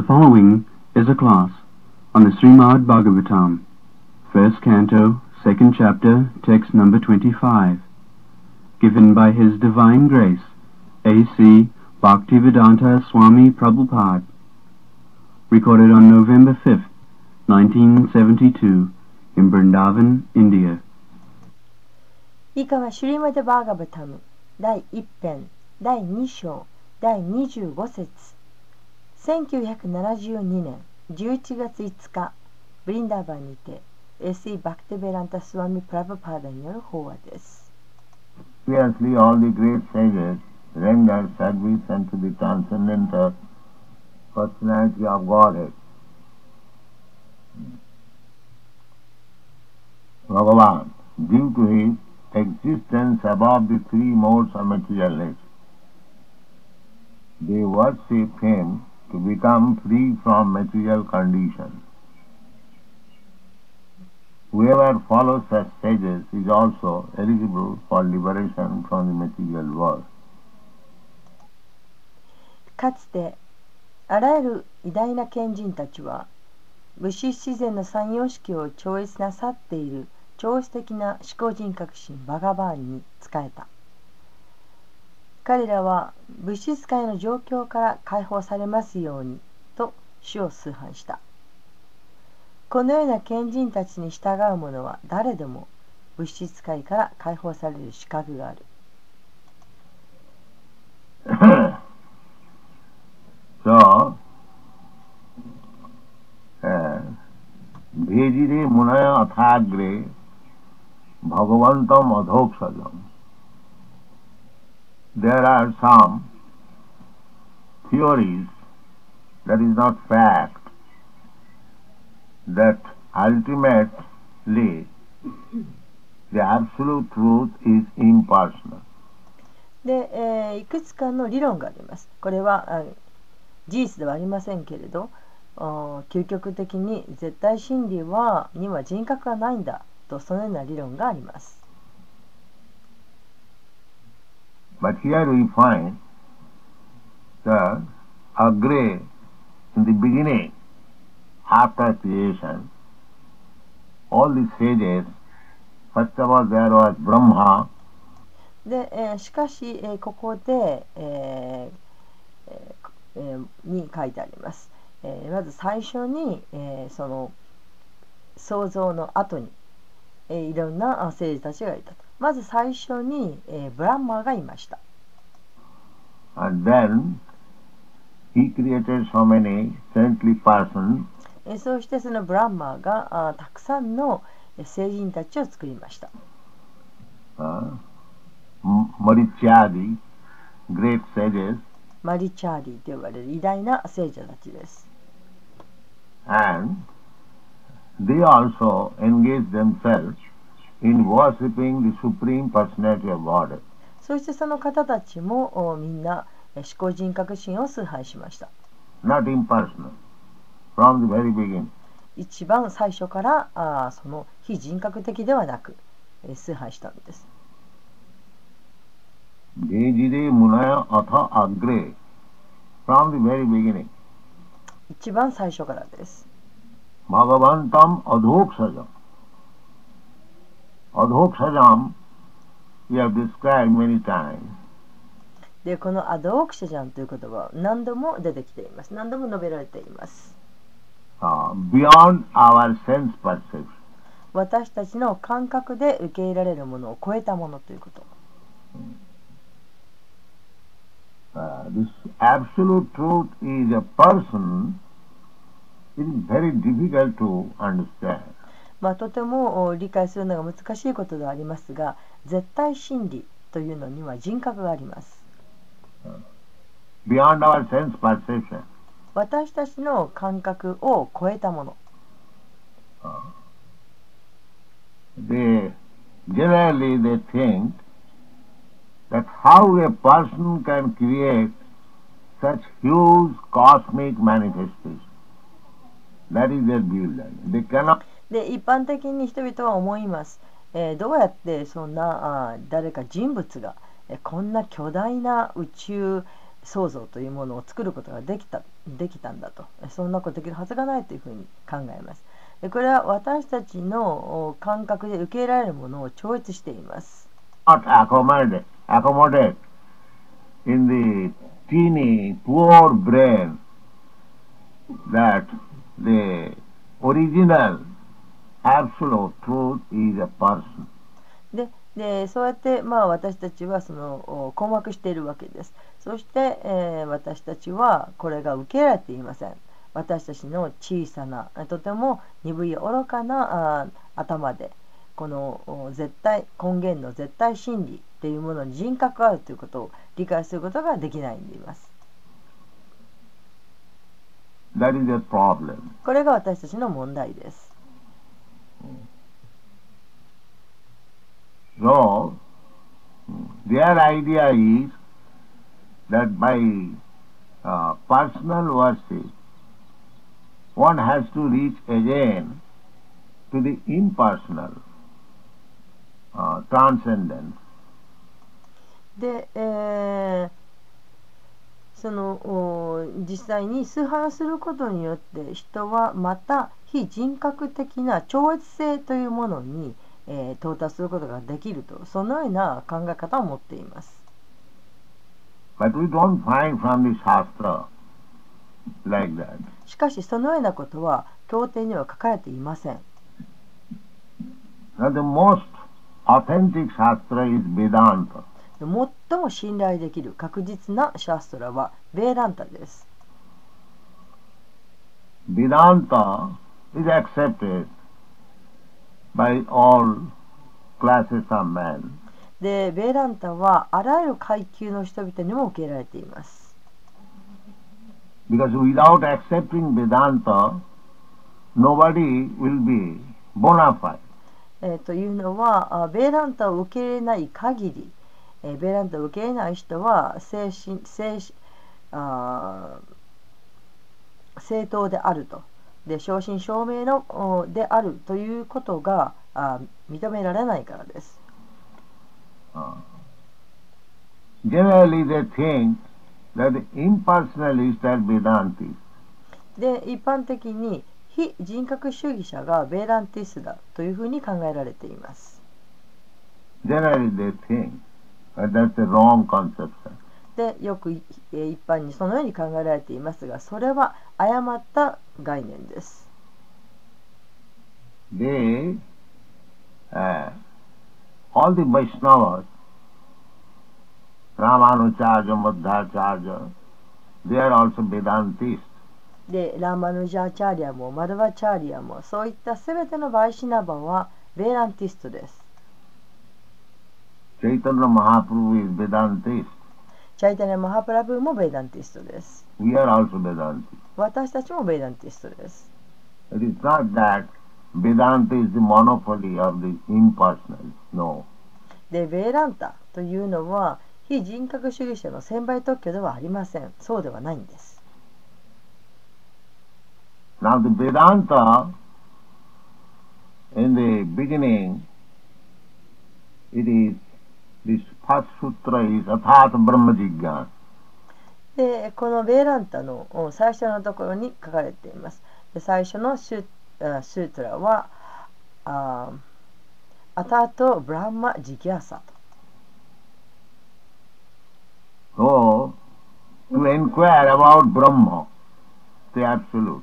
The following is a class on the Srimad Bhagavatam, first canto, second chapter, text number 25, given by His Divine Grace, A.C. Bhaktivedanta Swami Prabhupada, recorded on November 5th, 1972, in Vrindavan, India. 以下はシュリマデ・バーガバタム第1編第2章第25節 1972年11月5日ブリンダーバンにて S.E. バクテベランタ・スワミ・プラブパーダによる法話です Previously, all the great sages rendered service unto the transcendental personality of Godhead. Bhagavan, due to his existence above the three modes of materialness, they worship him to become free from material condition. Whoever follows such stages is also eligible for liberation from the material world. かつてあらゆる偉大な賢人たちは物質自然の三様式を超越なさっている超越的な思考人格心バガバーンに仕えた彼らは物質界の状況から解放されますようにと主を崇拝したこのような賢人たちに従う者は誰でも物質界から解放される資格がある so, uh, Vejire Munaya Athagre Bhagavantam Adhokshajam. There are some theories that is not fact that ultimately the absolute truth is impersonal. で、えーいくつかの理論があります。これはあ事実ではありませんけれど、究極的に絶対真理はには人格がないんだとそのような理論があります。But here we find that Agre in the beginning, after creation, all the sages, first of all there was Brahma, で、えーしかし、えーここで、えーえーえーに書いてあります。えーまず最初に、えーその創造の後に、えーいろんなあ聖人たちがいたと。まず最初に、えー、ブランマーがいました。そしてそのブラフマーがあーたくさんの聖人たちを作りました。 Marichyadi, great sages.マリチャーディと呼ばれる偉大な聖者たちです。And they also engage themselves in worshipping the Supreme Personality of Godhead. そしてその方たちもおみんなえー至高人格神を崇拝しました。not impersonal, from the very beginning. 一番最初からあーその非人格的ではなく、えー崇拝したんです。Dejire Munaya Atha Agre, from the very beginning. 一番最初からです。Bhagavantam Adhoksajam. Adhoksajam, we have described many times. で、このアドオクシジャンという言葉は何度も出てきています。何度も述べられています。uh, beyond our sense perception. 私たちの感覚で受け入れられるものを超えたものということ。Uh, this absolute truth is a person. It is very difficult to understand. まあ、とてもお理解するのが難しいことではありますが、絶対真理というのには人格があります。Beyond our sense perception. 私たちの感覚を超えたもの。They generally they think that how a person can create such huge cosmic manifestation. That is their view. They cannot で一般的に人々は思います、えーどうやってそんなあ誰か人物が、えーこんな巨大な宇宙創造というものを作ることができたできたんだと。そんなことできるはずがないというふうに考えます。でこれは私たちの感覚で受け入れられるものを超越しています。Not accommodate, accommodate in the teeny, poor brain that the original absolute truth is a person. ででそうやって、まあ、私たちはそのお困惑しているわけですそして、えー私たちはこれが受け入れられていません私たちの小さなとても鈍い愚かなあ頭でこのお絶対根源の絶対真理というものに人格があるということを理解することができないんでいます That is a problem. これが私たちの問題です So, their idea is that by uh, personal worship, one has to reach again to the impersonal uh, transcendence. で、えーその実際に崇拝することによって人はまた非人格的な超越性というものに、えー到達することができるとそのような考え方を持っています。But we don't find from the Shastra like that. しかしそのようなことは経典には書かれていません。Now the most authentic Shastra is Vedanta. で最も信頼できる確実なシャストラはベーランタです。Vedanta is accepted by all classes of men. で、ベーランタはあらゆる階級の人々にも受け入れられています。Because without accepting Vedanta, nobody will be bona fide. えーというのはあベーランタを受け入れない限り、えーベーランタを受け入れない人は精神精神あー正当であるとで正真正銘のであるということがあ認められないからです。で一般的に非人格主義者がベイランティスだというふうに考えられています。で、よく一般にそのように考えられていますが、それは誤った概念です。They, uh, all the Vaishnavas, Ramanujarya, Madhacharya, they are also Vedantists. でラーマヌジャーチャーリアもマルバチャーリアもそういったすべてのバイシナバはベーランティストです。Chaitanya Mahaprabhu is Vedantist. チャイタニャ・マハプラブーもベーダンティストです。We are also Vedantists. 私たちもベーダンティストです。It is not that Vedanta is the monopoly of the impersonal. No. で、ベーランタというのは非人格主義者の専売特許ではありません。そうではないんです。Now the Vedanta, in the beginning, it is, this first sutra is Athat Brahma Jigyan. で、このベーランタのお最初のところに書かれています。で最初のシュあシュートラはあアタート・ブランマ・ジギャーサと。So, to inquire about Brahma, the Absolute.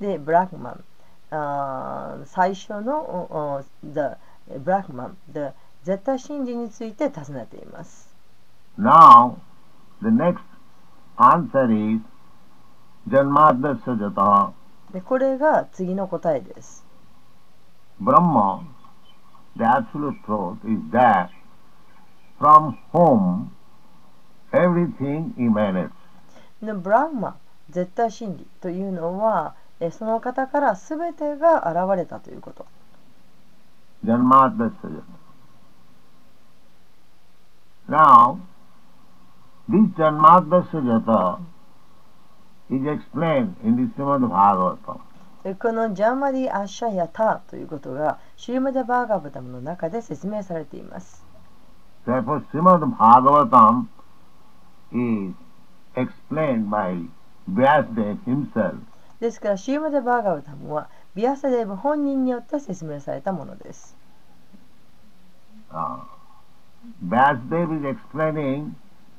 で、ブラックマン、あー最初の The ブラックマン、The 絶対真理について尋ねています。Now, the next answer is で、これが次の答えです。Brahma, the absolute truth, is that from whom everything emanates. でブラックマン、絶対真理というのは、えその方から全てが現れたということ。Janmadasya Jataha. Now, This Janmadasya Jata このジャンマディ・アッシャ・ヤタということがシュマダ・バーガブダムの中で説明されています。ですから、シューマデ・バーガブダムはビアサデーブ本人によって説明されたものです。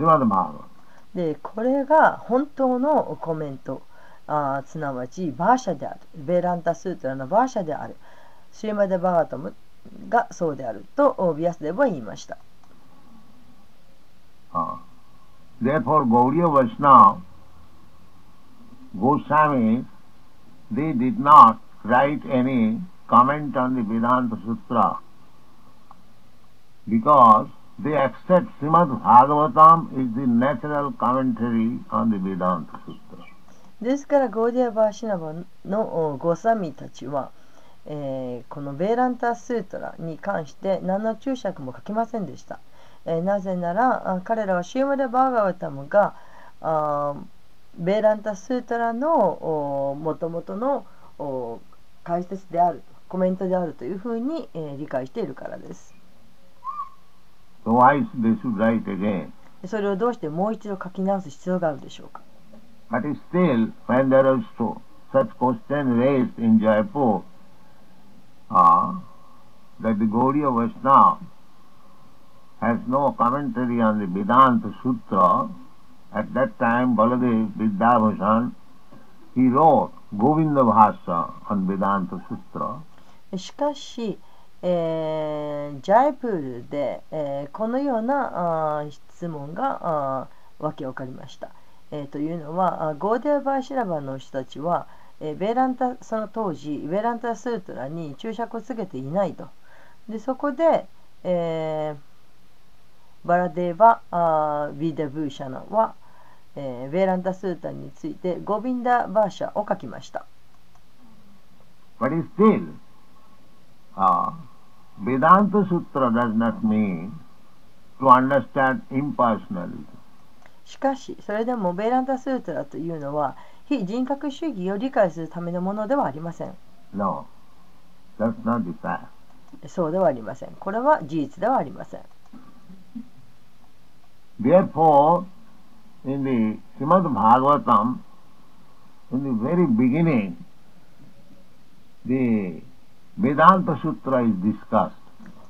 Srimad Bhagavatam. でこれが本当のコメントあーすなわちバーシャであるベーランタスートラのバーシャであるシーマデ・バーガトムがそうであるとおビアスデブは言いました Uh, therefore, Gauriya Vaishnava, Goswami, they did not write any comment on the Vedanta Sutra because they accept Srimad Bhagavatam is the natural commentary on the Vedanta Sutra. ですからゴーディア・ヴァイシュナヴァのゴサミたちは、えーこのヴェーダーンタ・スートラに関して何の注釈も書きませんでした、えーなぜなら彼らはシュリーマド・バーガヴァタムがあーヴェーダーンタ・スートラのもともとの解説であるコメントであるというふうに、えー理解しているからです So why they should write again? それをどうしてもう一度書き直す必要があるでしょうか But still, when there was so, such question raised in Jaipur, uh, that the Gaudiya Vaishnava has no commentary on the Vedanta Sutra, at that time Baladev Vidyabhushan, he wrote Govinda Bhasha on Vedanta Sutra. しかし、えージャイプールで、えーこのようなあ質問があわけわかりました。えーというのはあゴーデア・バーシラバの人たちは、えーベランタその当時ベランタスートラに注釈をつけていないと。でそこで、えーバラデーバ・あビーダ・ブーシャナは、えーベーランタスートラについてゴビンダ・バーシャを書きました。But still, uh, Vedanta Sutra does not mean to understand impersonally. しかし、それでもベーランタスートラというのは非人格主義を理解するためのものではありません。No, that's not the fact. そうではありません。これは事実ではありません。Therefore, in the Srimad Bhagavatam, in the very beginning, the Vedanta Sutra is discussed.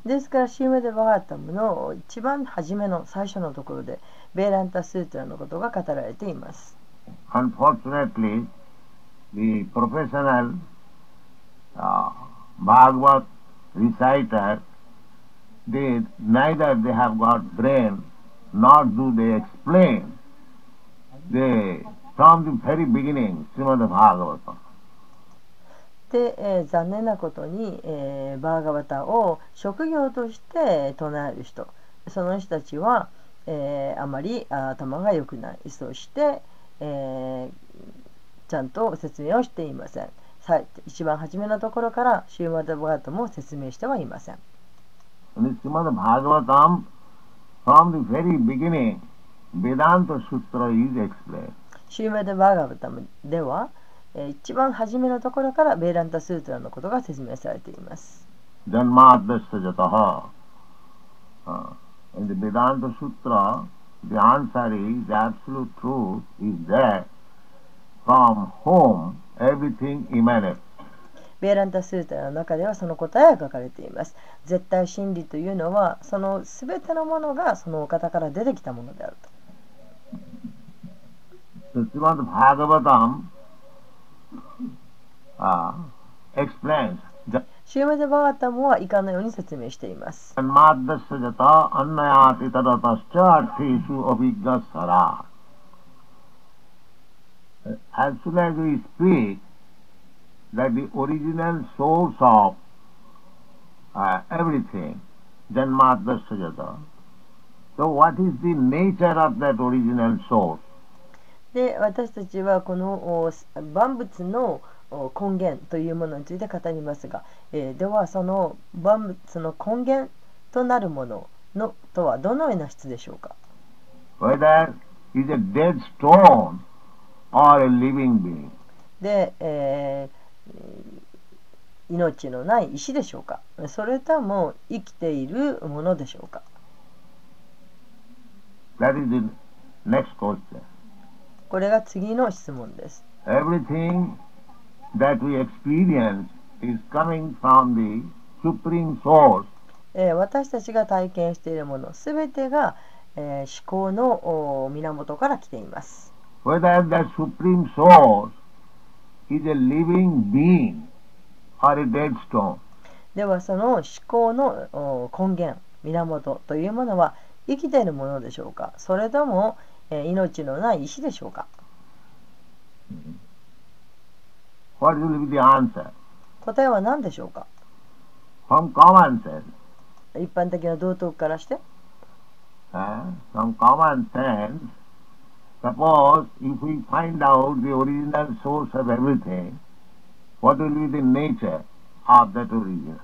ですから、シーメデ・バガータムの一番初めの最初のところで、ベーランタスートラのことが語られています。Unfortunately, the professional uh, Bhagavat reciter, they neither they have got brain nor do they explain. They from the very beginning, Srimad Bhagavatam. で、えー残念なことに、えーバーガバタを職業として唱える人、その人たちは、えーあまりあ頭が良くない。そして、えーちゃんと説明をしていません。さ一番初めのところからシューマダバガートも説明してはいません。In the Srimad Bhagavatam, from the very beginning, Vedanta Sutra is explained. シューマダバガータムでは、えーえー、一番初めのところからベーランダスーツラのことが説明されています。ジャンマーベスベランタスーツラ、the answer is the absolute truth is that from whom everything emanates. ベーランタスーツラの中ではその答えが書かれています。絶対真理というのはそのすべてのものがそのお方から出てきたものであると。Uh, explains シューメデバガタムは以下のように説明しています。As soon as we speak that the original source of uh, everything, Janmadasya jata. So what is the nature of that original source? で私たちはこのお万物のお根源というものについて語りますが、えーではその万物の根源となるもののとはどのような質でしょうか？Whether is a dead stone or a living being. で、えー命のない石でしょうか？それとも生きているものでしょうか？That is the next question. これが次の質問です。Everything that we experience is coming from the Supreme Source. えー私たちが体験しているものすべてが、えー思考のお源から来ています。Whether that Supreme Source is a living being or a dead stone. ではその思考のお根源源というものは生きているものでしょうかそれとも、えー命のない石でしょうか What will be the answer? 答えは何でしょうか From common sense. 一般的な道徳からして Uh, from common sense, suppose if we find out the original source of everything, what will be the nature of that original?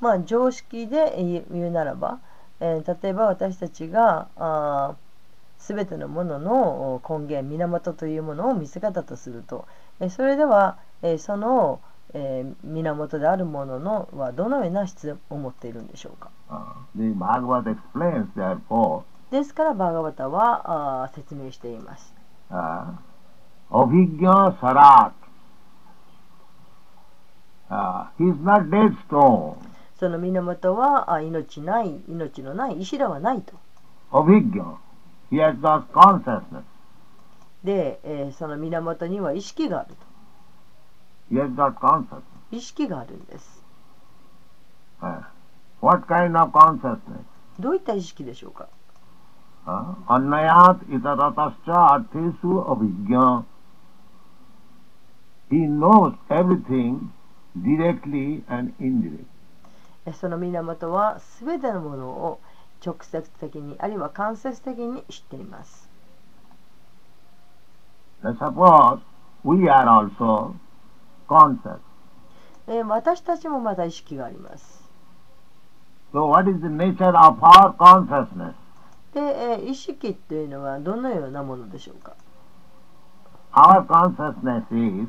まあ常識で言うならば、えー例えば私たちがあー全てのもののお根源源というものを見つけたとすると、えーそれでは、え、その、え、源であるもののはどのような質を持っているんでしょうか、uh, ですからバーガータはあ説明しています。オ。その源はあ命ない、命のない、石ではないと。で、え、その源には意識があると。Has got consciousness. と。意識があるんです。Uh, what kind of consciousness? どういった意識でしょうか Uh, Annayat itaratascha arthesu avijña. He knows everything directly and indirectly. えその源は全てのものを直接的にあるいは間接的に知っています。Suppose we are also conscious. えー私たちもまた意識があります。So what is the nature of our consciousness? で、えー意識っていうのはどのようなものでしょうか Our consciousness is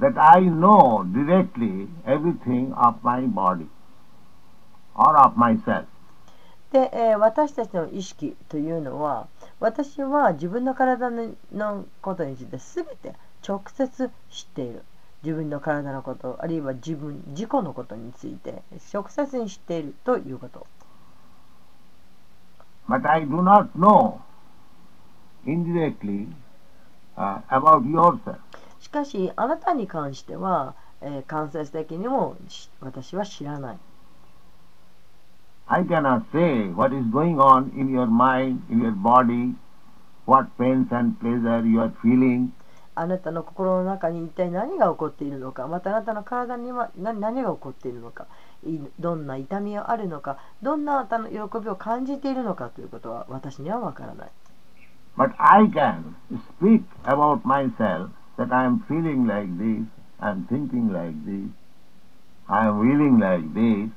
that I know directly everything of my body or of myself. で、えー私たちの意識というのは私は自分の体ののことについて全て直接知っている自分の体のことあるいは自分自己のことについて直接に知っているということ But I do not know indirectly uh, about yourself. しかしあなたに関しては、えー間接的にもし私は知らない I cannot say what is going on in your mind, in your body, what pains and pleasure you are feeling. あなたの心の中に一体何が起こっているのかまたあなたの体には何何が起こっているのかいどんな痛みがあるのかどんなあなたの喜びを感じているのかということは私にはわからない But I can speak about myself that I am feeling like this, I am thinking like this, I am feeling like this.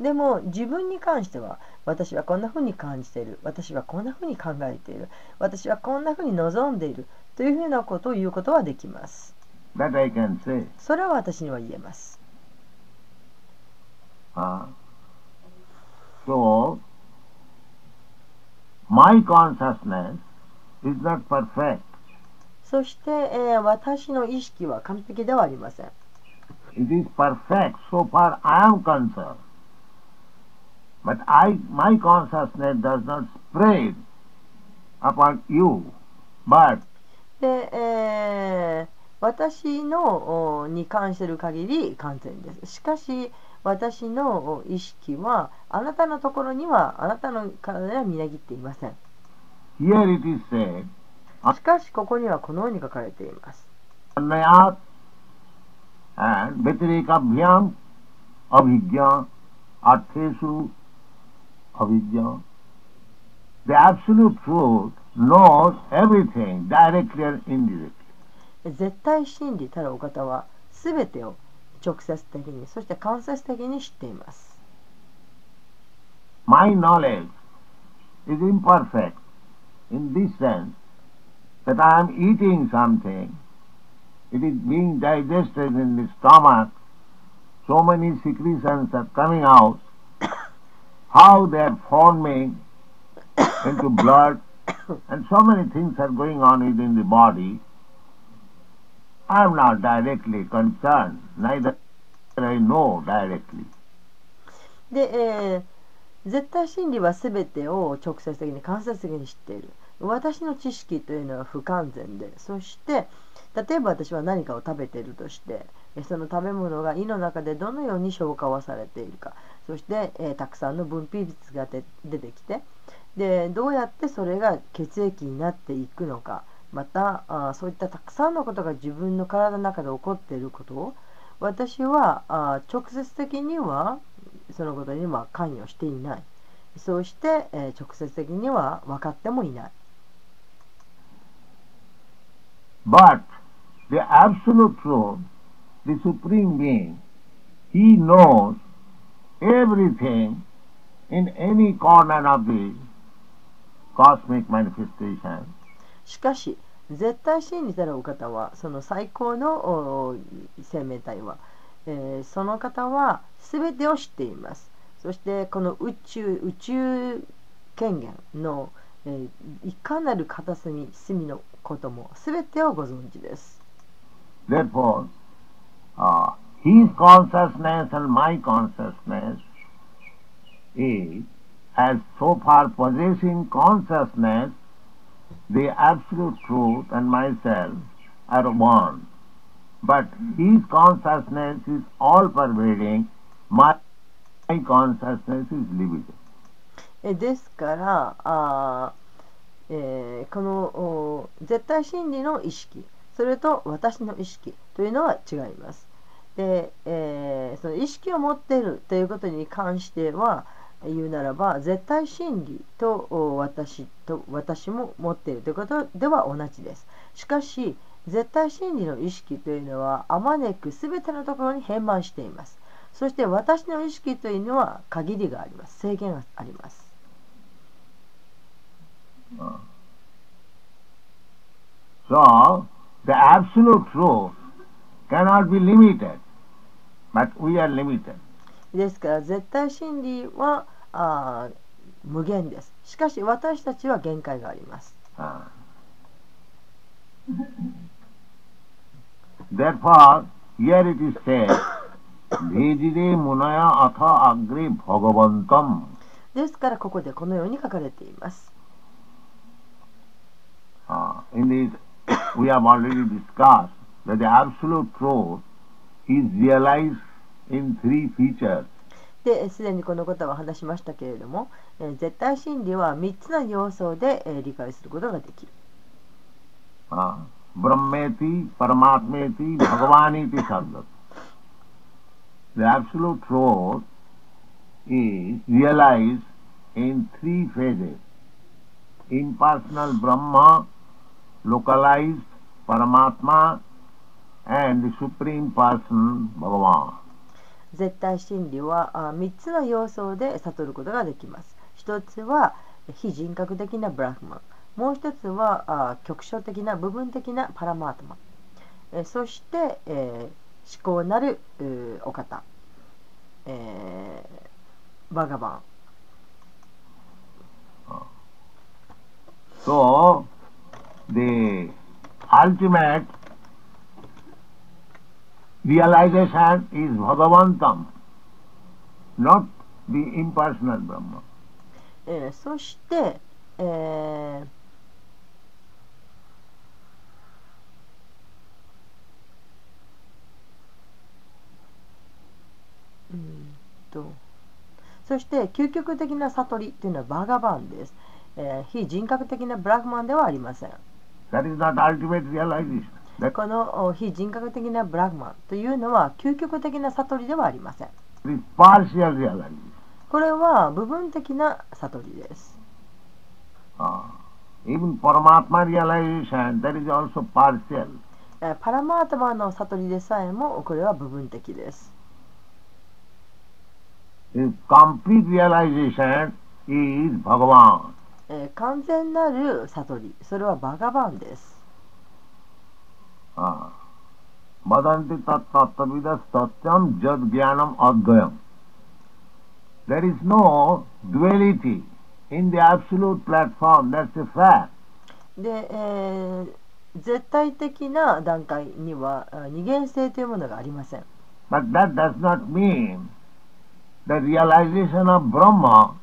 でも自分に関しては私はこんな風に感じている私はこんな風に考えている私はこんな風に望んでいるというふうなことを言うことはできます That I can say. それは私には言えます Uh, so, my consciousness is not perfect. そして、えー私の意識は完璧ではありません It is perfect so far I am concerned. But I, my consciousness does not spread upon you, but で、えー、私のに関してる限り完全です。しかし、私の意識は、あなたのところには、あなたの体はみなぎっていません。しかし、ここにはこのように書かれています。アビジョン、The absolute truth knows everything directly and indirectly. 絶対真理たるお方は全てを直接的にそして間接的に知っています My knowledge is imperfect in this sense that I am eating something, it is being digested in the stomach, so many secretions are coming out, how they are forming into blood, and so many things are going on within the body. I am not directly concerned, neither I know directly. で、えー絶対真理は全てを直接的に間接的に知っている私の知識というのは不完全でそして例えば私は何かを食べているとしてえその食べ物が胃の中でどのように消化をされているかそして、えーたくさんの分泌物が出てきてでどうやってそれが血液になっていくのか。またあそういったたくさんのことが自分の体の中で起こっていること。を私はあ直接的にはそのことには関与していない。そうして、えー直接的には分かってもいない。But the absolute truth, the supreme being, he knows everything in any corner of the cosmic manifestation. しかし絶対真理たるお方はその最高のお生命体は、えーその方は全てを知っています。そしてこの宇宙宇宙権限の、えーいかなる片隅隅のことも全てをご存知です。Therefore, uh, his consciousness and my consciousness is, as so far possessing consciousness, the absolute truth and myself are one. But his consciousness is all pervading, my, my consciousness is limited. えですからあ、えーこのお絶対真理の意識それと私の意識というのは違います。で、えーその意識を持っているということに関しては言うならば絶対真理と私と私も持っているということでは同じです。しかし絶対真理の意識というのはあまねく全てのところに変満しています。そして私の意識というのは限りがあります。制限があります。So, the absolute truth cannot be limited, but we are limited. ですから絶対真理はあー無限です。しかし私たちは限界があります。Ah. Therefore, here it is said, Vejire munaya atha agre bhagavantam. ですからここでこのように書かれています。Ah, in this, we have already discussed that the absolute truth is realized in three features. で、すでにこのことは話しましたけれども、えー絶対真理は3つの要素で、えー理解することができる。Ah, Brahmeti, Paramatmeti, Bhagavaniti Sabdat. The absolute truth is realized in three phases. Impersonal Brahma, localized Paramatma, and the Supreme Person, Bhagavan. 絶対真理は3つの要素で悟ることができます。一つは非人格的なブラフマン。もう一つは局所的な部分的なパラマートマン。えそして、え思考なるお方、えバガバン。So, the ultimate realization is Bhagavantam, not the impersonal Brahma. えーそして、えーうんとそして究極的な悟りというのはバガバンです、えー非人格的なブラフマンではありません That is not ultimate realization. この非人格的なブラグマンというのは究極的な悟りではありません。これは部分的な悟りです。パラマータマの悟りでさえもこれは部分的です。完全なる悟り、それはバガバンです。Uh, Vadanti tat tattavidas tatyam jad jnanam advayam. There is no duality in the absolute platform, that's a fact. で、えー絶対的な段階にはあ二元性というものがありません。But that does not mean the realization of Brahma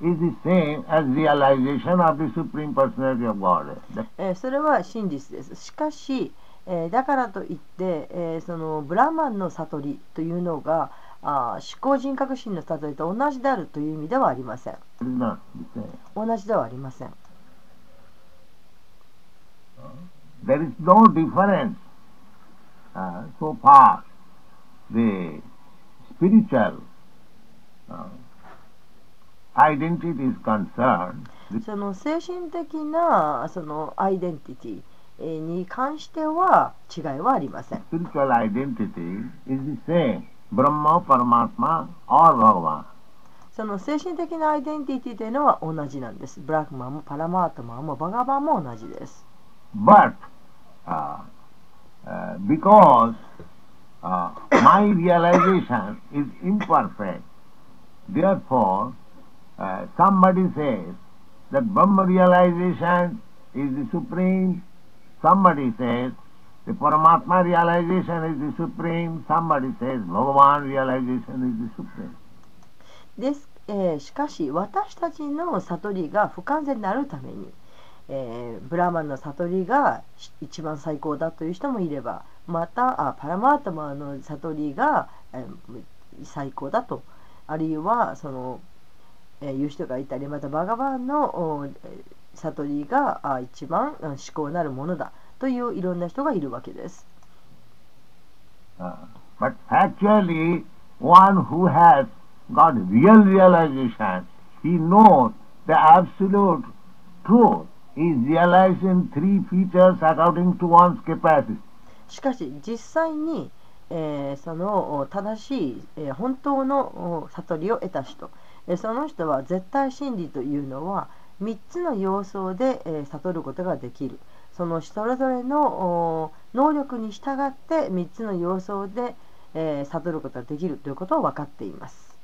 is the same as realization of the Supreme Personality of Godhead. That- えーそれは真実です。しかし、えーだからといって、えーそのブラーマンの悟りというのがあー思考人格心の悟りと同じであるという意味ではありません。同じではありません。There is no difference uh, so far the spiritual uh, identity is concerned. その精神的なそのアイデンティティえーに関しては違いはありません。spiritual identity is the same. Brahma, Paramatma or Bhagavan. その精神的なアイデンティティというのは同じなんです。ブラックマンもパラマートマンもバガバンも同じです。But uh, uh, because uh, my realization is imperfect, therefore uh, somebody says that Brahma realization is the supreme, somebody says the Paramatma realization is the supreme, somebody says Bhagavan realization is the supreme. です、えーしかし私たちの悟りが不完全になるために、えーブラーマンの悟りが一番最高だという人もいればまたあパラマータマの悟りが、えー最高だとあるいはその、えーいう人がいたりまたバガバンのえー悟りがあ一番うん思考なるものだといういろんな人がいるわけです。Uh, but actually, one who has got real realization, he knows the absolute truth is realized in three features according to one's capacity. しかし実際に、えーそのお正しい、えー本当のお悟りを得た人、えーその人は絶対真理というのは3つの要素で、えー悟ることができる。そのそれぞれのお能力に従って3つの要素で、えー悟ることができる。ということを分かっています。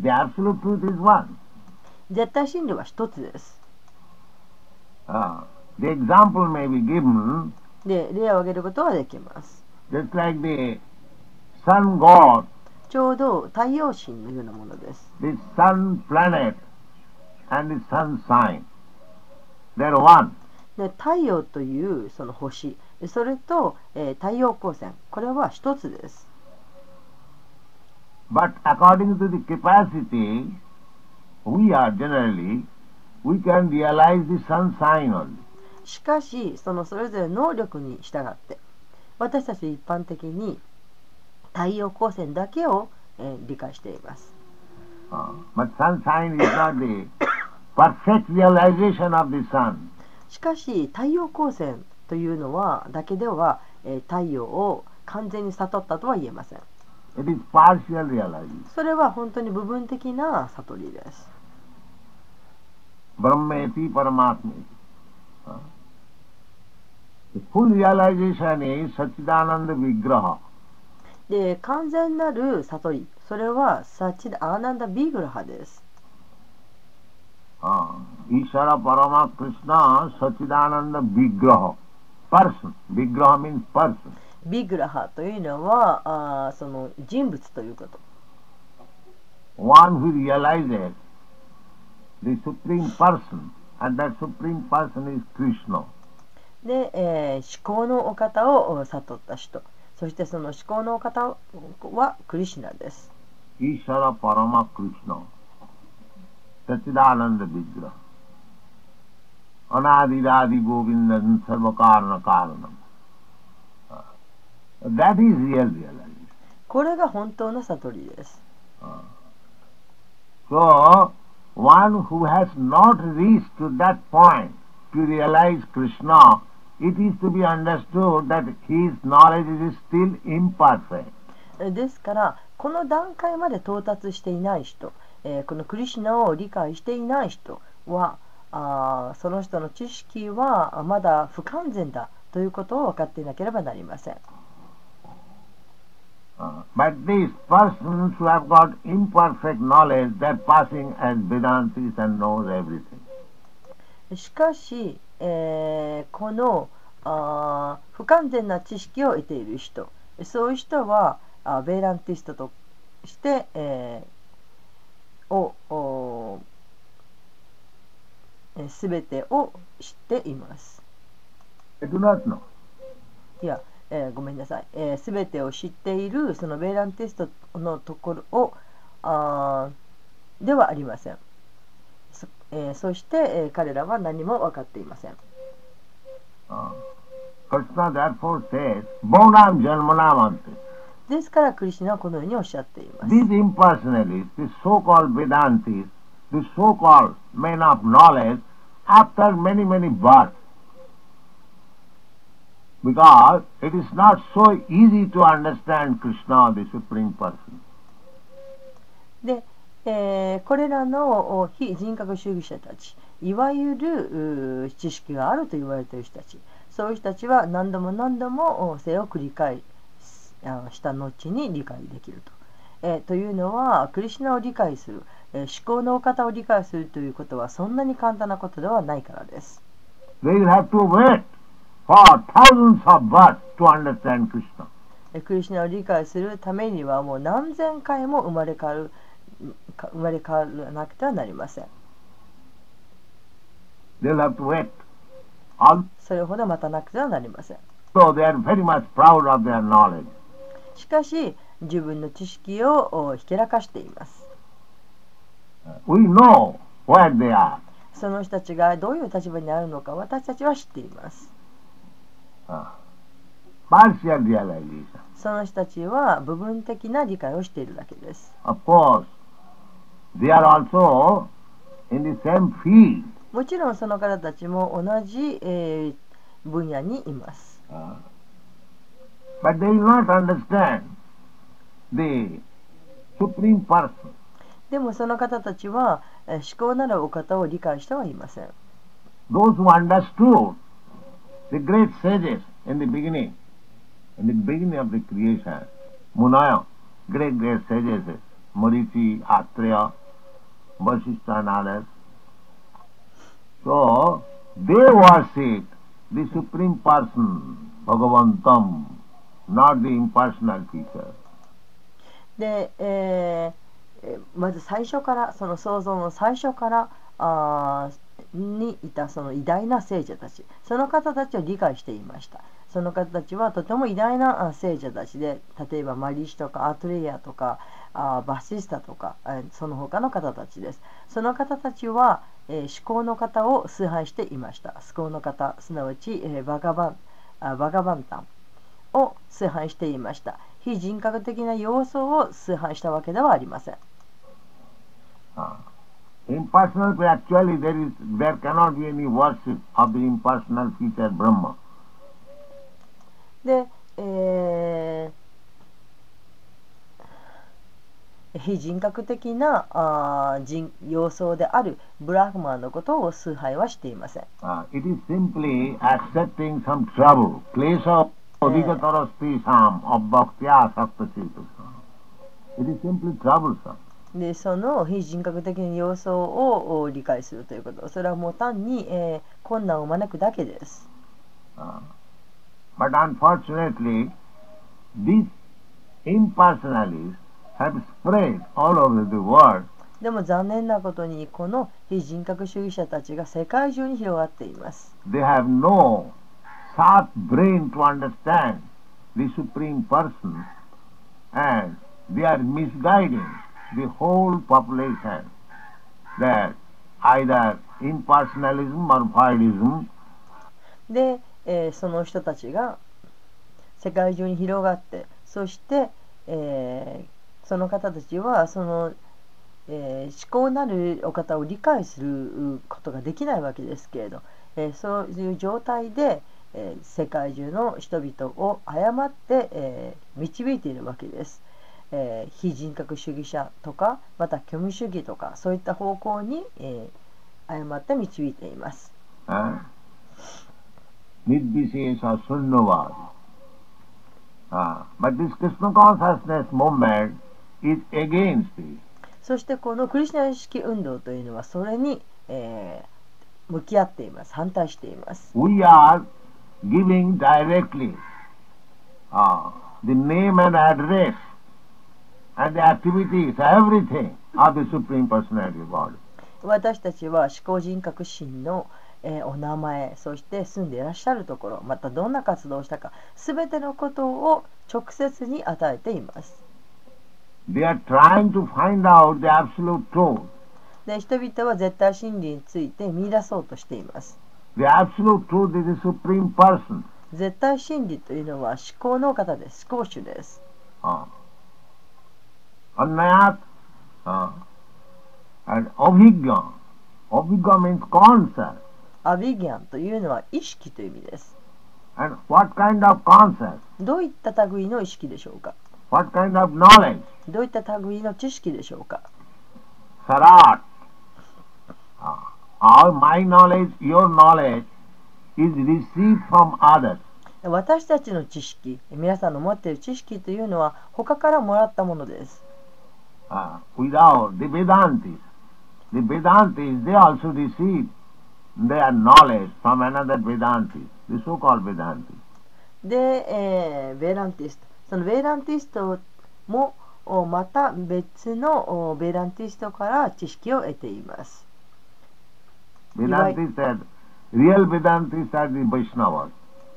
The absolute truth is one. 絶対真理は1つです。Uh, the example may be given. で例を挙げることはできます。Just like the sun god, ちょうど太陽神のようなものです the sun planet, and the sun sign. They're one. で太陽というその星それと、えー太陽光線これは一つです But according to the capacity, we are generally, we can realize the sun sign only. しかしそのそれぞれ能力に従って私たち一般的に太陽光線だけを、えー、理解しています。しかし太陽光線というのはだけでは、えー、太陽を完全に悟ったとは言えません。それは本当に部分的な悟りです。で完全なる悟り。それは sac-cid-ananda-vigraha です。ああ ishvarah paramah krishnah sac-cid-ananda-vigrahah。Person. Vigraha, person. Vigraha というのはその人物ということ。One who realizes the supreme person and that supreme person is Krishna. で、えー、思考のお方を悟った人。そしてその思考の方はクリシナです。イシャラパラマクリシナ。タチダーランダビグラ。アナディダーディゴビンダンサバカーナカーナナ。That is real reality. これが本当の悟りです。So, one who has not reached that point to realize Krishna it is to be understood that his knowledge is still imperfect. ですから、この段階まで到達していない人、え、このクリシナを理解していない人は、あその人の知識はまだ不完全だということを分かっていなければなりません。しかし、えーこのあー不完全な知識を得ている人そういう人はあベーランティストとして、えーをおーえー全てを知っています。They do not know. いや、えーごめんなさい、えー、全てを知っているそのベーランティストのところをあーではありません。そ,、えーそして、えー彼らは何も分かっていません。Uh. ですからクリシュナはこのようにおっしゃっています。These impersonalists, these so-called Vedantis, these so-called men of knowledge, after many, many births, because it is not so easy to understand Krishna, the Supreme Person. で、えーこれらのお非人格主義者たちいわゆる知識があると言われている人たちそういう人たちは何度も何度もお性を繰り返した後に理解できると。えーというのはクリシュナを理解する、えー思考のお方を理解するということはそんなに簡単なことではないからです。クリシュナを理解するためにはもう何千回も生まれ変わるか生まれ変わらなくてはなりません。それほど待たなくてはなりません。しかし、自分の知識をひけらかしています。その人たちがどういう立場にあるのか私たちは知っています。その人たちは部分的な理解をしているだけです。They are also in the same field. もちろんその方たちも同じ、えー分野にいます。But they will not understand the Supreme Person. でもその方たちは、えー思考なるお方を理解してはいません。Those who understood the great sages in the beginning, in the beginning of the creation, Munaya, great, great sages, Marichi, Atreya, Vasishtha and others. So, they worship the Supreme Person, Bhagavantam, not the impersonal teacher. で、えーまず最初からその創造の最初からあにいたその偉大な聖者たちその方たちを理解していましたその方たちはとても偉大な聖者たちで例えばマリシとかアトレイヤとかあーバシスタとかえーその他の方たちですその方たちは、えー思考の方を崇拝していました思考の方すなわち、えーバガバンあバガバンタンを崇拝していました非人格的な要素を崇拝したわけではありません Ah. Impersonal, actually there is, there cannot be any worship of the impersonal feature Brahma. で、えー非人格的なあ人様相であるブラフマーのことを崇拝はしていません。その非人格的な様相を理解するということ、それはもう単に、え、困難を招くだけです。Uh, have spread all over the world でも残念なことにこの非人格主義者たちが世界中に広がっています they have no sharp brain to understand the Supreme Person and they are misguiding the whole population that either impersonalism or voidism で、えーその人たちが世界中に広がってそして、えーその方たちはそのえー思考なるお方を理解することができないわけですけれど、えーそういう状態で、えー世界中の人々を誤って、えー導いているわけです。えー非人格主義者とかまた虚無主義とかそういった方向に、えー誤って導いています。Uh, Nidvishesha Sunnavad. Uh, but this Krishna consciousness そしてこのクリシナ意識運動というのはそれに、えー向き合っています反対しています。We are giving directly uh, the name and address and the activities, everything of the Supreme Personality of God. 私たちは思考人格心の、えーお名前そして住んでいらっしゃるところまたどんな活動をしたか全てのことを直接に与えています。人々は絶対真理について見出そうとしています。絶対真理というのは思考の方です、思考主です。あんなやつ、あんなやつ、あんなやつ、あんなやつ、あんなやつ、アビギャンというのは意識という意味です。どういった類の意識でしょうか？What kind of knowledge? どういった類の知識でしょうか Sarat. Uh, all my knowledge, your knowledge is received from others. 私たちの知識皆さんの持っている知識というのは他からもらったものです。Uh, without the Vedantis. The Vedantis, they also receive their knowledge from another Vedantis, the so-called Vedantis. で、えーベーランティストそのベーランティストもおまた別のおベーランティストから知識を得ています。Vedantis said, real Vedantis are the Vaishnavas.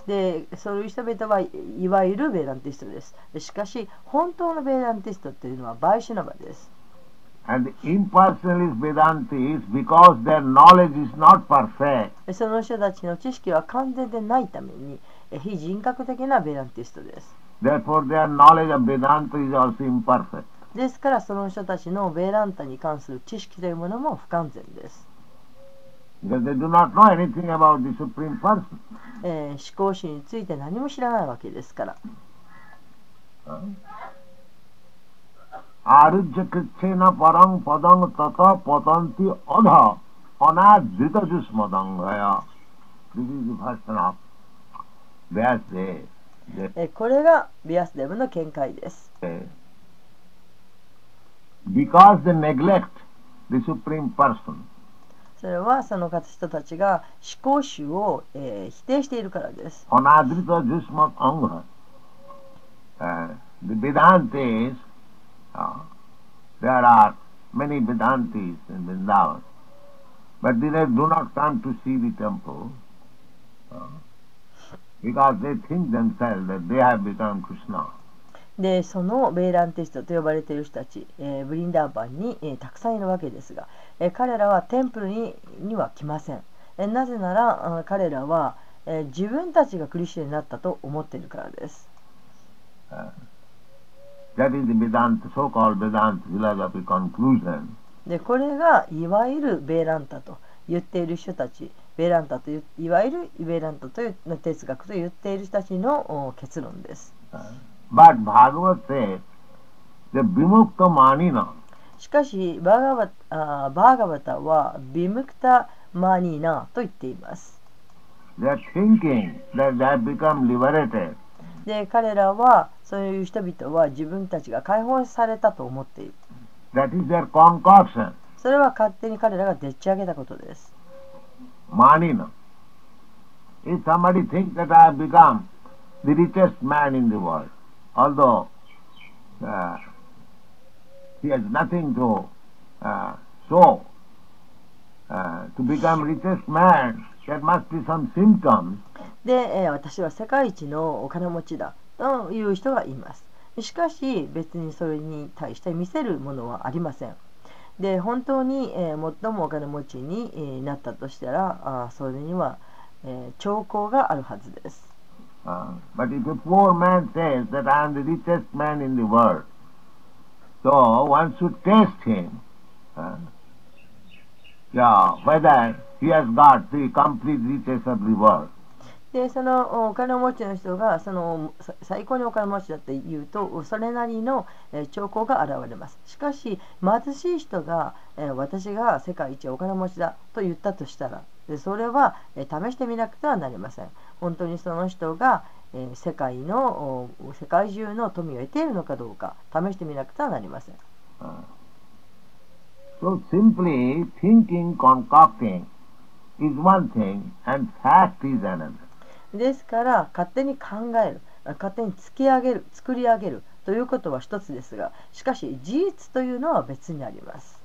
でそういう人々はいいわゆるベーランティストです。しかし本当のベーランティストというのはバイシュナバです。And impersonalist Vedantis, because their knowledge is not perfect, でその人たちの知識は完全でないためにえ非人格的なベーランティストです。Therefore their knowledge of Vedanta is also imperfect. ですからその人たちのベーランタに関する知識というものも不完全です。Because they do not know anything about the Supreme Person. えー思考主について何も知らないわけですから。This is the first enough. えーこれがビアスデブの見解です。uh, because they neglect the Supreme Person, それはその人たちが思考主を、えー否定しているからです。anadrita jusmat anga. Uh, the Vedantis, uh, there are many Vedantis in Vrindavan, but they do not come to see the temple uh, because they think themselves that they have become Krishna. でそのベーランティストと呼ばれている人たち、えーブリンダーバンに、えーたくさんいるわけですが、えー彼らはテンプルにには来ません。えーなぜならあー彼らは、えー自分たちがクリスチャンになったと思っているからです。Uh, that is the Vedanta, so-called Vedanta philosophy conclusion. でこれがいわゆるベーランタと言っている人たちベーランタといういわゆるベーランタという哲学と言っている人たちのお結論です。But Bhagavad says, the Vimukta Manina, しかしバーガババーガバタはビムクタマニーナと言っています。they are thinking that they have become liberated. で彼らはそういう人々は自分たちが解放されたと思っている。That is their concoction. それは勝手に彼らがでっち上げたことです。Manina. If somebody thinks that I have become the richest man in the world, although uh, he has nothing to uh, show, uh, to become richest man, there must be some symptoms. で、えー私は世界一のお金持ちだという人がいます。しかし別にそれに対して見せるものはありません。で本当に、えー最もお金持ちに、えーなったとしたらあそれには、えー兆候があるはずです。Uh, but if a poor man says that I am the richest man in the world, so one should test him uh, yeah, whether he has got the complete riches of the world. でそのお金持ちの人がその最高にお金持ちだって言うとそれなりの兆候が現れます。しかし貧しい人が、え私が世界一お金持ちだと言ったとしたらでそれは、え試してみなくてはなりません。本当にその人が、え世界の世界中の富を得ているのかどうか試してみなくてはなりません。So simply thinking, concocting is one thing and fact is another. ですから勝手に考える。あ勝手に突き上げる。作り上げる。ということは一つですがしかし事実というのは別にあります。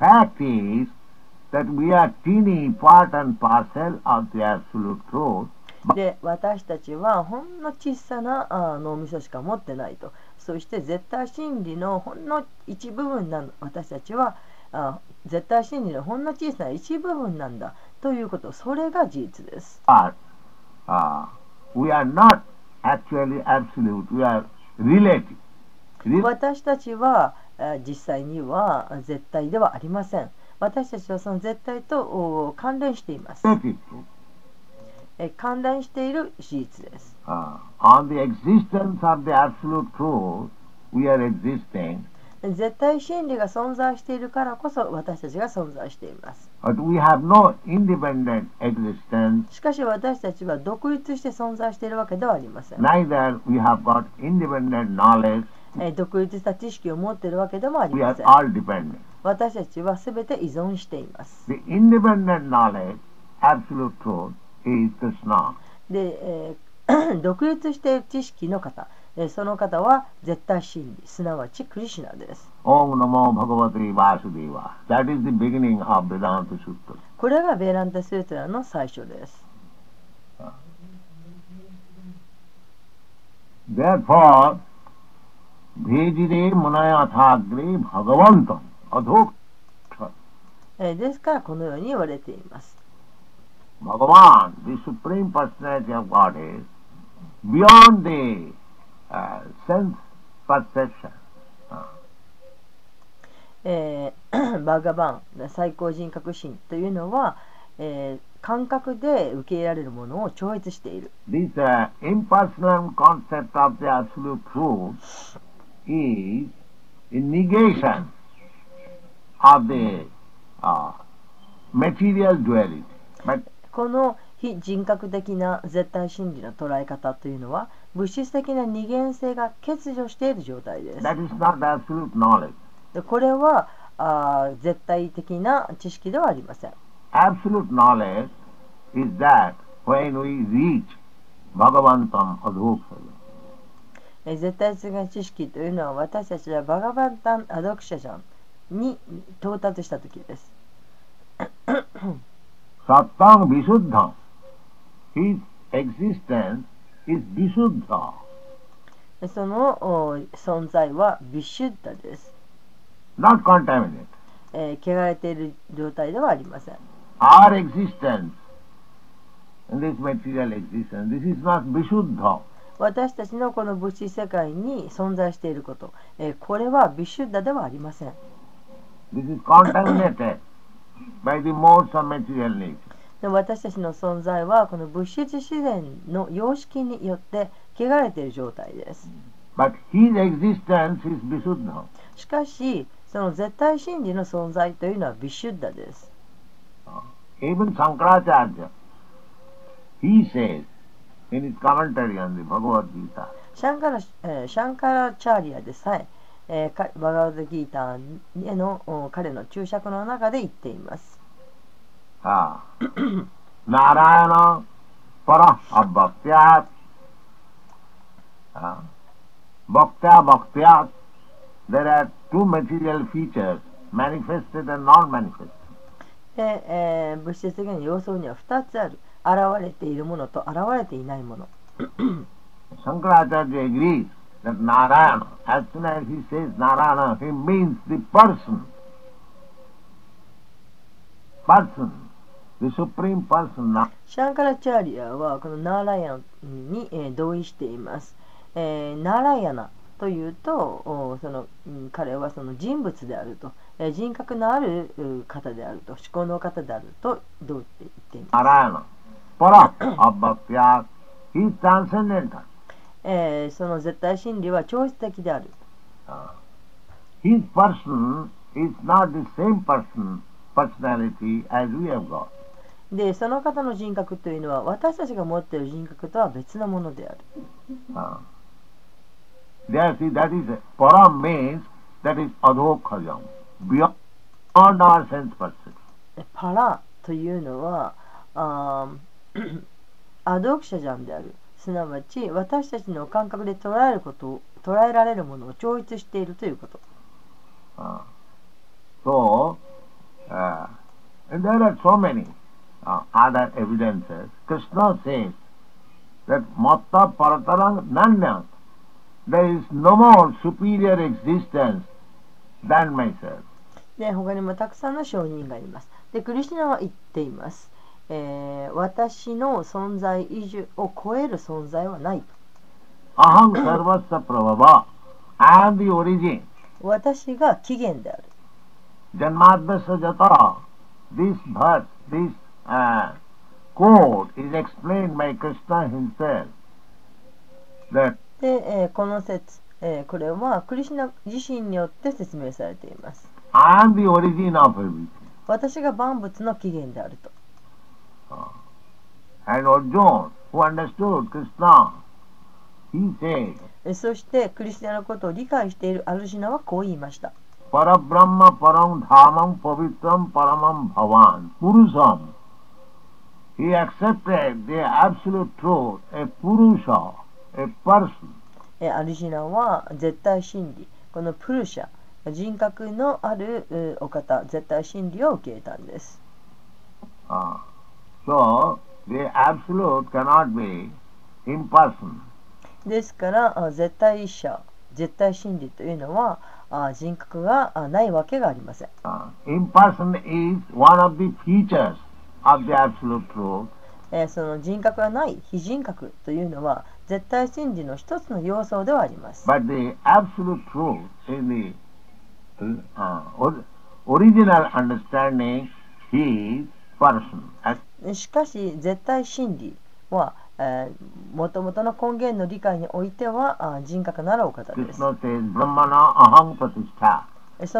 Fact is that we are teeny part and parcel of the absolute truth, で私たちはほんの小さなあ脳みそしか持ってないと。そして絶対真理のほんの一部分なの私たちはあ絶対真理のほんの小さな一部分なんだということ、それが事実です。私たちは実際には絶対ではありません。私たちはその絶対と関連しています。関連している事実です。絶対真理が存在しているからこそ私たちが存在しています。We しかし私たちは独立して存在しているわけではありません neither we have got independent knowledge, えー独立した知識を持っているわけでもあり we ま are せん all dependent. 私たちは全て依存しています The independent knowledge, absolute truth, is Krishna. で、えー独立している知識の方、えーその方は絶対真理すなわちクリシュナです Om Namo Bhagavate Vasudeva. That is the beginning of Vedanta Sutra. これがベーランタスートラの最初です Therefore, Vejire Munayathagre ですからこのように言われています Bhagavan, the Supreme Personality of Godhead, beyond the uh, sense perception. えーバーガバン最高人格心というのは、えー感覚で受け入れられるものを超越している This uh, impersonal concept of the absolute truth is a negation of the uh, material duality. But この非人格的な絶対真理の捉え方というのは物質的な二元性が欠如している状態です that is not absolute knowledge. でこれはあ絶対的な知識ではありません。絶対的な知識というのは私たちはバガバンタンアドクシャジョンに到達した時です。サッタンビシュッダン。His existence is ビシュッダ。その存在はビシュッダです。Not contaminated. えー汚れている状態ではありません Our existence this material existence, this is not Visuddha. 私たちのこの物質世界に存在していること、えーこれはビシュッダではありません This is contaminated by the modes of material nature. で私たちの存在はこの物質自然の様式によって汚れている状態です But his existence is. しかしその絶対真理の存在というのはビシュッダです。Even Sankaracharya, シャンカラチャーリアでさええー、バガヴァッド・ギーターへの彼の注釈の中で言っています。 Narayanah paro 'vyaktat. Vyakta, vyakta. There are two material features, manifested and non-manifested. でえー物質的な要素には2つある。現れているものと現れていないもの。Shankaracharya agrees that Narayana, as soon as he says Narayana, he means the person. Person, the supreme person. シャンカラチャーリアはこのナーラヤナに、えー同意しています。えーナーラヤナというとおその、うん彼はその人物であると、えー人格のあるう方であると。思考の方であるとどうって言っています.えーその絶対真理は超越的である。His person is not the same person, personality as we have got. でその方の人格というのは私たちが持っている人格とは別のものである。Uh, there, see, that is, Param means that is adhokhajam, beyond our sense perception. でパラというのはあーアドクシャジャンであるすなわち私たちの感覚で捉えることを捉えられるものを超越しているということ Uh, so, uh, and there are so many uh, other evidences. Krishna says that matta paratarang nanyat. There is no more superior existence than myself. で他にもたくさんの証人がいますでクリシュナは言っています、えー私の存在以上を超える存在はないと Aham sarvasya prabhava. I am the origin. 私が起源である Janmadvasya jata. This verse, this uh, quote is explained by Krishna himself. That で、えー、この説、え、これはクリシナ自身によって説明されています。The origin 私が万物の起源であると。そしてクリシナのことを理解しているアルジナはこう言いました。えーアルジナは絶対真理このプルシャ人格のあるお方絶対真理を受け入れたんです Ah. so, the absolute cannot be impersonal. ですからあ絶対者絶対真理というのはあ人格があないわけがありません Uh, impersonal is one of the features of the absolute truth. えーその人格がない非人格というのは絶対真理の一つの要素ではあります But the absolute truth in the uh, or- original understanding is person. しかし絶対真理はもともとの根源の理解においてはあ人格ならお方ですそ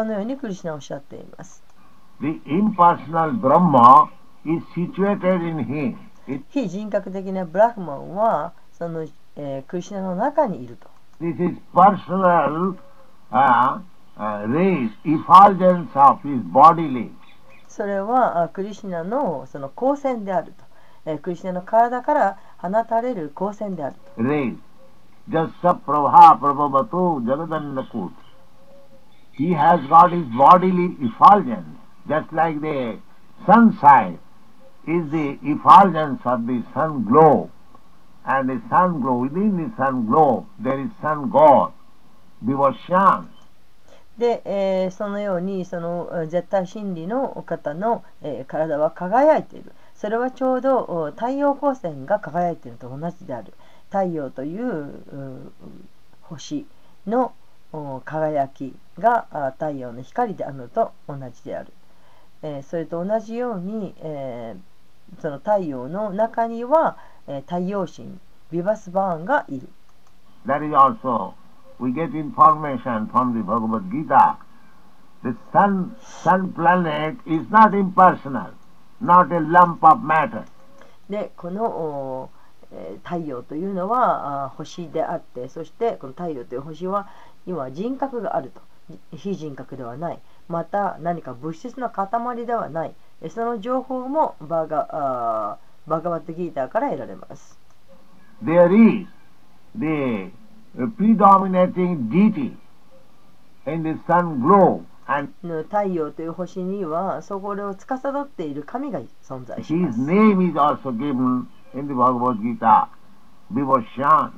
のようにクリシュナはおっしゃっています The impersonal Brahma is situated in him. 非人格的なブラフマンはその、えークリシュナの中にいると this is personal uh, uh, rays, effulgence of his bodily. それはあクリシュナのその光線であると、えークリシュナの体から放たれる光線であると rays. Jasa prabha prabhavato jagadannakut. He has got his bodily effulgence, just like the sunshine is the effulgence of the sun globe. And the sun glow, within the sun globe, there is sun god, Vivasyan. で、えーそのようにその絶対真理の方の、えー体は輝いている。それはちょうど太陽光線が輝いていると同じである。太陽というう星の輝きが太陽の光であるのと同じである、えーそれと同じように、えーその太陽の中には、えー太陽神ビバスバーンがいる That is also, we get information from the Bhagavad Gita. The sun, sun planet is not impersonal, not a lump of matter. でこの、おえー太陽というのはあ星であってそしてこの太陽という星は今人格があると非人格ではないまた何か物質の塊ではないえその情報もバーガあーバーガバットギーターから得られます There is the predominating deity in the sun globe, 太陽という星にはそこを司っている神が存在しま his す name is also given in the Bhagavad Gita, Vivasyan.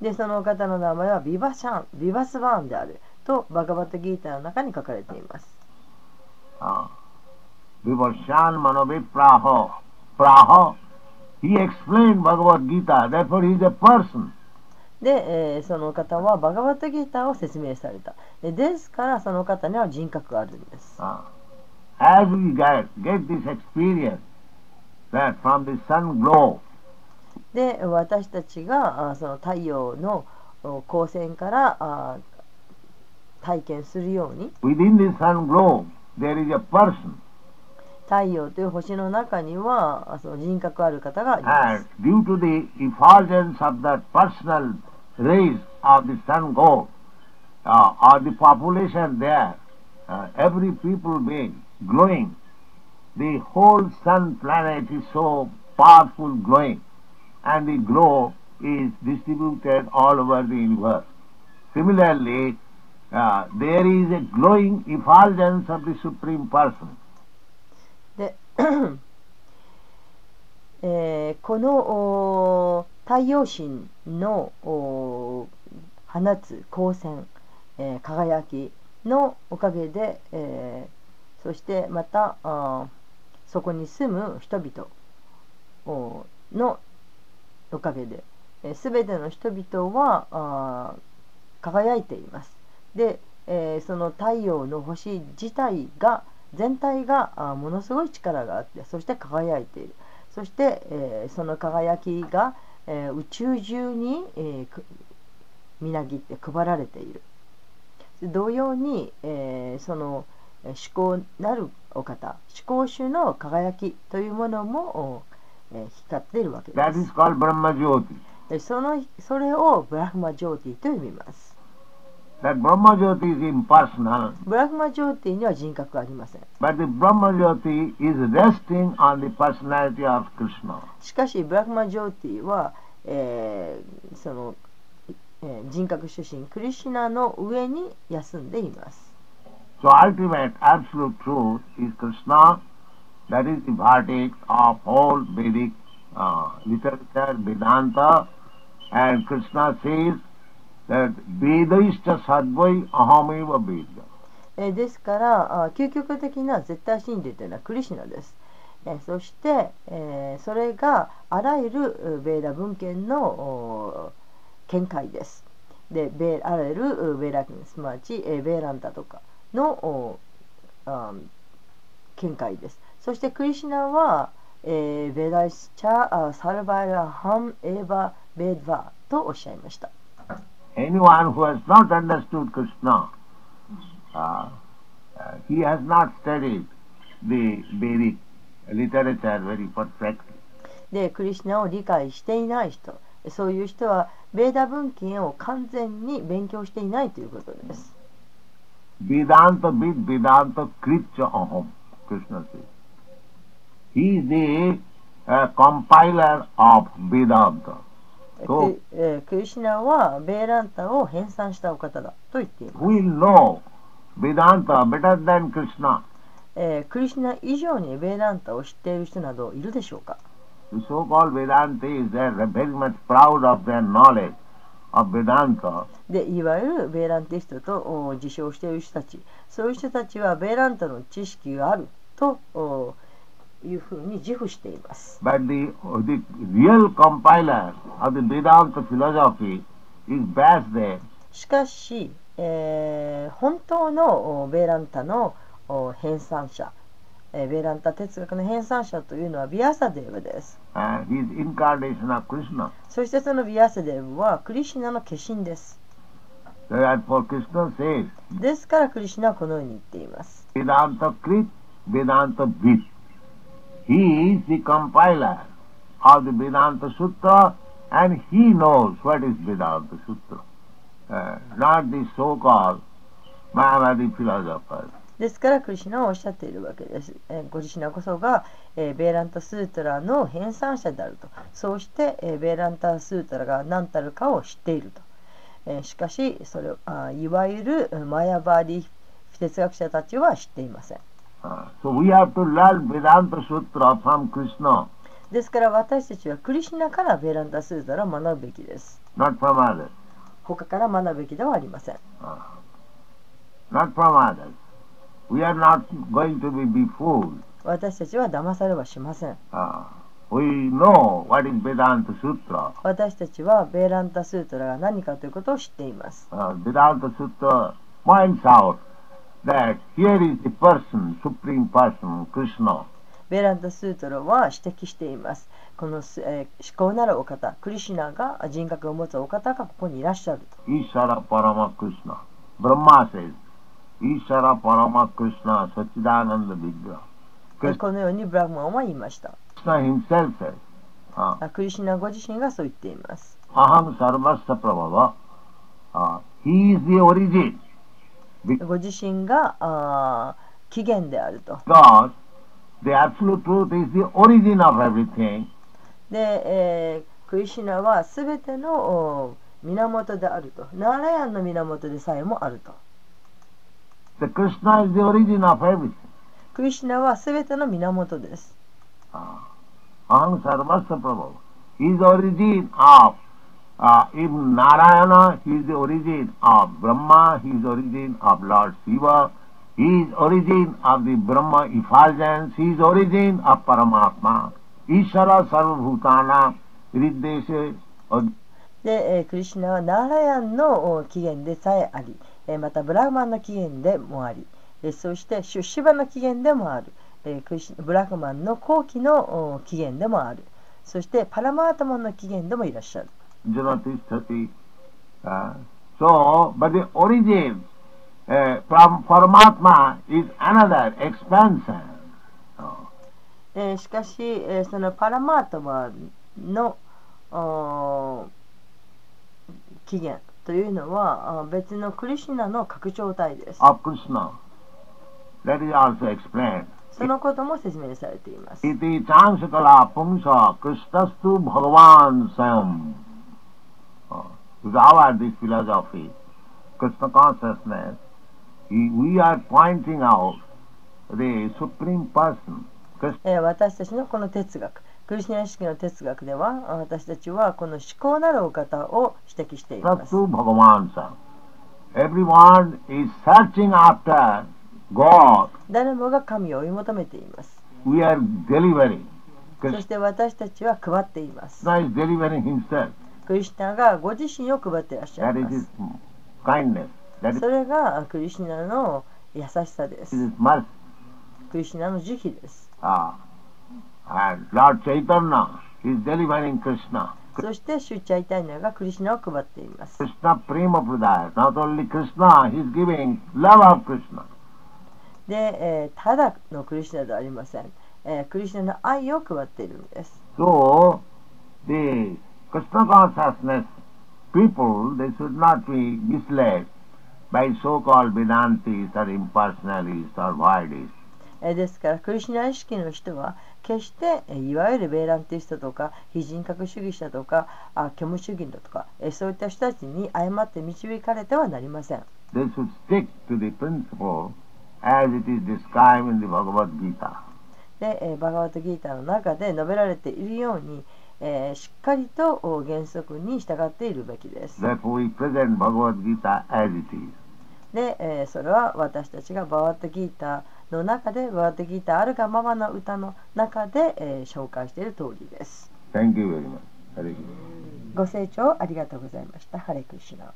でその方の名前はビバシャンビバスバーンであるとバガバットギーターの中に書かれています Uh, Vivasyan Manovi Praho. Praho. He explained Bhagavad Gita, therefore he is a person. で、えーその方はバガバットギーターを説明された。でですからその方には人格があるんです。Uh, as we get, get this experience that from the sun glow, で私たちがあその太陽のお光線からあ体験するように within the sun glow, there is a person. 太陽という星の中にはあその人格ある方がいま And す。 due to the effulgence of that personal rays of the sun glow, uh, or the population there, uh, every people being glowing, the whole sun planet is so powerful glowing, and the glow is distributed all over the universe. Similarly, uh, there is a glowing effulgence of the Supreme Person. えーこの太陽神の放つ光線、えー輝きのおかげで、えーそしてまたあそこに住む人々のおかげで、す、べ、ての人々は輝いています。で、えーその太陽の星自体が全体がものすごい力があってそして輝いている。そして、えーその輝きが、えー宇宙中に、えみなぎって配られている。同様に、えーそのえー思考なるお方思考主の輝きというものも、おえー光っているわけです。そのそれをブラフマジョーティと呼びます That Brahma Jyoti is impersonal, ブラフマジョーティには人格はありません but the Brahma Jyoti is resting on the personality of Krishna. しかしブラフマジョーティは、えーその、えー人格主神クリシュナの上に休んでいます So ultimate absolute truth is Krishna, that is the verdict of whole Vedic uh, literature, Vedanta, and Krishna says That Vedaista Sadvai Ahameva Veda. えですから究極的な絶対真理というのはクリシナです、えそして、えそれがあらゆるベーダ文献の見解です。でベあらゆるベーラすなわち、えベーランタとかの見解です。そしてクリシナは、えーベダイスチャサルバイラハンエヴァベードバとおっしゃいました。Anyone who has not understood Krishna, uh, uh, he has not studied the Vedic literature very perfectly. でクリシュナを理解していない人そういう人はベーダ文献を完全に勉強していないということです Vedanta vid Vedanta kritya aham, Krishna says. He is the uh, compiler of Vedanta. クえークリシュナはベーランタを編纂したお方だと言っています、will know Vedanta better than Krishna? えークリシュナ以上にベーランタを知っている人などいるでしょうか？The so-called are very much proud of their knowledge of Vedanta. でいわゆるベーランティストとお自称している人たち。そういう人たちはベーランタの知識があるとおいうふうに自負しています But the, the real compiler of the Vedanta philosophy is Vyasdev. しかし、えー本当のおベーランタのお編纂者、えーベーランタ哲学の編纂者というのはビアサデーブです。Uh, incarnation of Krishna. そしてそのビアサデーブはクリシュナの化身です。Therefore Krishna says, ですからクリシュナはこのように言っています。Vedanta Krit, Vedanta Vid. He is the compiler of the Vedanta Sutra and he knows what is Vedanta Sutra. Uh, not the so-called Mayavadi philosophers. ですからクリシナはおっしゃっているわけです。えー、クリシュナこそが、えーベーランタスートラの編纂者であると。そうして、えーベーランタスートラが何たるかを知っていると。えーしかしそれをあいわゆるマヤバーディ哲学者たちは知っていません。Uh, so we have to learn Vedanta Sutra from Krishna, ですから私たちはクリシュナからベーランタスータラを学ぶべきです。not from others. 他から学ぶべきではありません。Uh, not from others. We are not going to be befooled. 私たちは騙されはしません。Uh, we know what is Vedanta Sutra. 私たちはベーランタスートラが何かということを知っています。Uh, Vedanta Sutra points out that here is the person, supreme person, Krishna. ベランダスートロは指摘しています。この、えー、思考なるお方、クリシナが人格を持つお方がここにいらっしゃると。イシャラパラマクシナ。ブラマー says、イシャラパラマクシナ、サチダーナンドビッグラ。このようにブラマンは言いました。クリシナ himself says、uh, クリシナご自身がそう言っています。アハムサルバスタプラバは、uh, He is the origin. ご自身があー起源であると。because the absolute truth is the origin of everything. で、えークリシュナはすべてのお源であると。ナーラヤンの源でさえもあると。The Krishna is the origin of everything. クリシュナはすべての源です。Uh, Aham Sarvasya Prabhava. He is the origin of uh, even Narayana, he is the origin of Brahma, he is the origin of Lord Shiva, he is origin of the Brahma effulgence, he is origin of Paramatma. Ishara Sarvabhutana Riddeshe で、えークリシュナはナーラヤンの起源でさえあり、えーまたブラフマンの起源でもあり、えーそしてシュシバの起源でもある、えークリシブラフマンの後期の起源でもある、そしてパラマータマンの起源でもいらっしゃる。Janatishthati. Uh, so, but the origin uh, from Paramatma is another expansion. Oh. えーしかし、えーそのパラマータマの起源というのはあ別のクリシュナの拡張体です。of Krishna. That is also explained. そのことも説明されています。Iti chansakala pumsa krishnastu bhagavan sayam. Uh, with our this philosophy, Krishna consciousness, we are pointing out the supreme person. Krishna えー私たちのこの哲学クリシュナ意識の哲学ではあ私たちはこの思考なるお方を指摘しています。Everyone is searching after God. 誰もが神を追い求めています。We are delivering. そ Krishna して私たちは配っています。is delivering himself. クリスナがご自身を配ってらっしゃい。それがクリシナの優しさです。クリシナの慈悲です。そしてシュチャイタイがクリシナを配っています。で、えー、ただのクリシナではありません、えー。クリシナの愛を配っているんです。So, で Krishna consciousness people, they should not be misled by so-called Vedantis or impersonalists or voidists. えーですからクリシュナ意識の人は決してえーいわゆるベーランティストとか非人格主義者とかあ虚無主義だとかえーそういった人たちに誤って導かれてはなりません。They should stick to the principle as it is described in the Bhagavad Gita. で、えーバガワットギーターの中で述べられているように、えーしっかりとお原則に従っているべきです。で、えーそれは私たちがバワットギーターの中でバワットギーターあるがままの歌の中で、えー紹介している通りです。Thank you very much. Hare Krishna. ご清聴ありがとうございました。ハレクリシュナ。